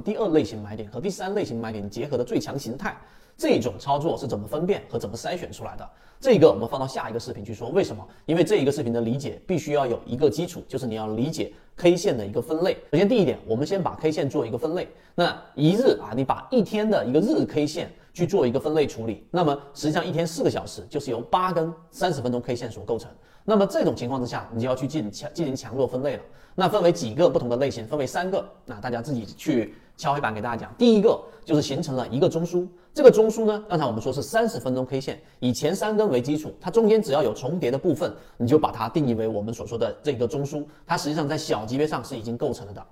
第二类型买点和第三类型买点结合的最强形态，这种操作是怎么分辨和怎么筛选出来的？这个我们放到下一个视频去说。为什么？因为这一个视频的理解必须要有一个基础，就是你要理解 K 线的一个分类。首先第一点，我们先把 K 线做一个分类。那一日啊，你把一天的一个日 K 线去做一个分类处理，那么实际上一天四个小时就是由八根三十分钟 K 线所构成。那么这种情况之下，你就要去进强进行强弱分类了。那分为几个不同的类型，分为三个。那大家自己去。敲黑板给大家讲，第一个就是形成了一个中枢，这个中枢呢，刚才我们说是三十分钟 K 线，以前三根为基础，它中间只要有重叠的部分，你就把它定义为我们所说的这个中枢，它实际上在小级别上是已经构成了的。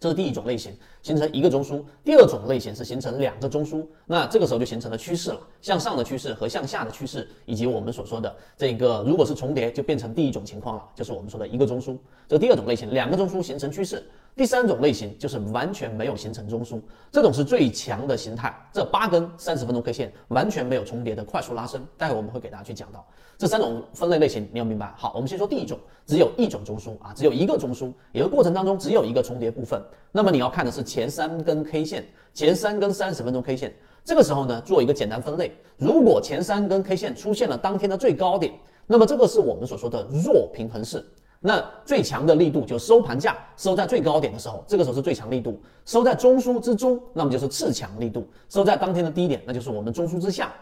这是第一种类型，形成一个中枢。第二种类型是形成两个中枢，那这个时候就形成了趋势了，向上的趋势和向下的趋势，以及我们所说的这个，如果是重叠，就变成第一种情况了，就是我们说的一个中枢。这第二种类型，两个中枢形成趋势。第三种类型就是完全没有形成中枢，这种是最强的形态。这八根三十分钟 K 线完全没有重叠的快速拉升，待会我们会给大家去讲到这三种分类类型，你要明白。好，我们先说第一种，只有一种中枢啊，只有一个中枢，也就过程当中只有一个重叠部分。那么你要看的是前三根 K 线，前三根三十分钟 K 线，这个时候呢，做一个简单分类。如果前三根 K 线出现了当天的最高点，那么这个是我们所说的弱平衡式。那最强的力度就收盘价收在最高点的时候，这个时候是最强力度；收在中枢之中，那么就是次强力度；收在当天的低点，那就是我们中枢之下，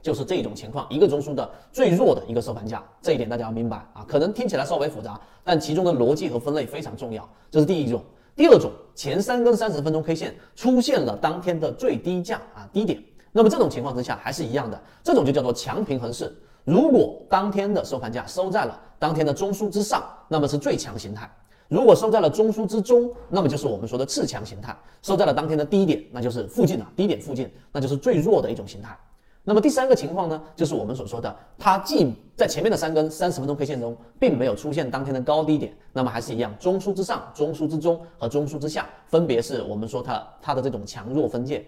就是这种情况。一个中枢的最弱的一个收盘价，这一点大家要明白啊。可能听起来稍微复杂，但其中的逻辑和分类非常重要。这是第一种。第二种，前三根三十分钟 K 线出现了当天的最低价啊低点，那么这种情况之下还是一样的，这种就叫做强平衡式。如果当天的收盘价收在了当天的中枢之上，那么是最强形态；如果收在了中枢之中，那么就是我们说的次强形态；收在了当天的低点，那就是附近了，低点附近，那就是最弱的一种形态。那么第三个情况呢，就是我们所说的，它既在前面的三根三十分钟 K 线中，并没有出现当天的高低点，那么还是一样，中枢之上、中枢之中和中枢之下，分别是我们说它它的这种强弱分界，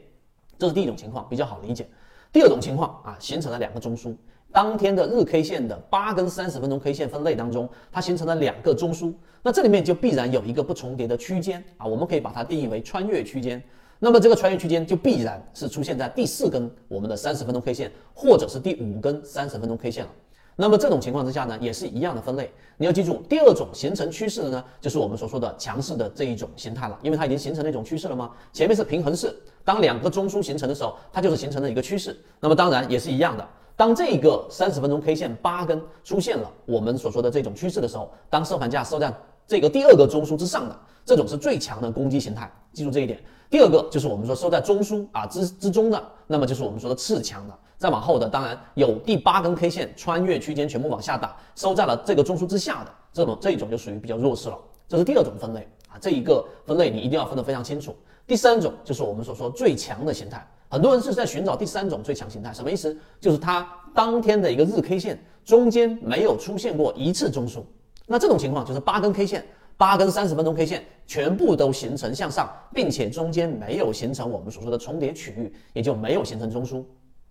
这是第一种情况，比较好理解。第二种情况啊，形成了两个中枢。当天的日 K 线的八根三十分钟 K 线分类当中，它形成了两个中枢，那这里面就必然有一个不重叠的区间啊，我们可以把它定义为穿越区间。那么这个穿越区间就必然是出现在第四根我们的三十分钟 K 线，或者是第五根三十分钟 K 线了。那么这种情况之下呢，也是一样的分类。你要记住，第二种形成趋势的呢，就是我们所说的强势的这一种形态了，因为它已经形成了一种趋势了吗？前面是平衡式，当两个中枢形成的时候，它就是形成了一个趋势。那么当然也是一样的。当这个三十分钟 K 线八根出现了我们所说的这种趋势的时候，当收盘价收在这个第二个中枢之上的这种是最强的攻击形态，记住这一点。第二个就是我们说收在中枢啊之之中的，那么就是我们说的次强的。再往后的，当然有第八根 K 线穿越区间全部往下打，收在了这个中枢之下的这种这一种就属于比较弱势了。这是第二种分类啊，这一个分类你一定要分得非常清楚。第三种就是我们所说最强的形态。很多人是在寻找第三种最强形态，什么意思？就是它当天的一个日 K 线中间没有出现过一次中枢，那这种情况就是八根 K 线，八根三十分钟 K 线全部都形成向上，并且中间没有形成我们所说的重叠区域，也就没有形成中枢。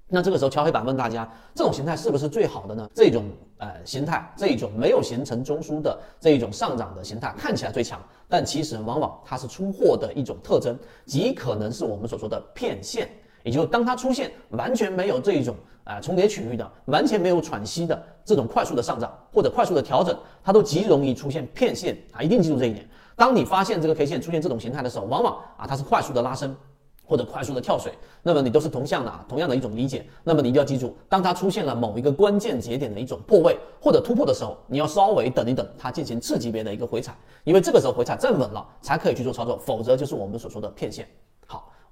那这个时候敲黑板问大家，这种形态是不是最好的呢？这种呃形态，这一种没有形成中枢的这一种上涨的形态，看起来最强，但其实往往它是出货的一种特征，极可能是我们所说的骗线。也就是当它出现完全没有这一种啊重叠区域的，完全没有喘息的这种快速的上涨或者快速的调整，它都极容易出现骗线啊！一定记住这一点。当你发现这个 K 线出现这种形态的时候，往往啊它是快速的拉升或者快速的跳水，那么你都是同向的啊，同样的一种理解。那么你一定要记住，当它出现了某一个关键节点的一种破位或者突破的时候，你要稍微等一等，它进行次级别的一个回踩，因为这个时候回踩站稳了才可以去做操作，否则就是我们所说的骗线。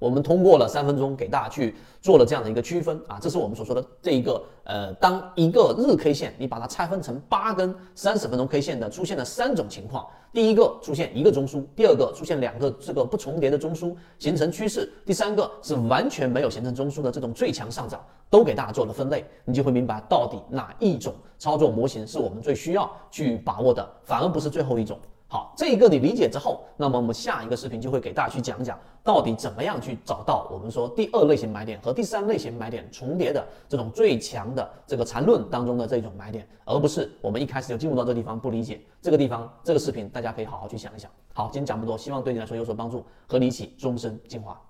我们通过了三分钟给大家去做了这样的一个区分啊，这是我们所说的这一个呃，当一个日 K 线你把它拆分成八根三十分钟 K 线的出现了三种情况，第一个出现一个中枢，第二个出现两个这个不重叠的中枢形成趋势，第三个是完全没有形成中枢的这种最强上涨，都给大家做了分类，你就会明白到底哪一种操作模型是我们最需要去把握的，反而不是最后一种。好，这一个你理解之后，那么我们下一个视频就会给大家去讲讲，到底怎么样去找到我们说第二类型买点和第三类型买点重叠的这种最强的这个缠论当中的这种买点，而不是我们一开始就进入到这地方不理解这个地方这个视频，大家可以好好去想一想。好，今天讲不多，希望对你来说有所帮助，和你一起终身进化。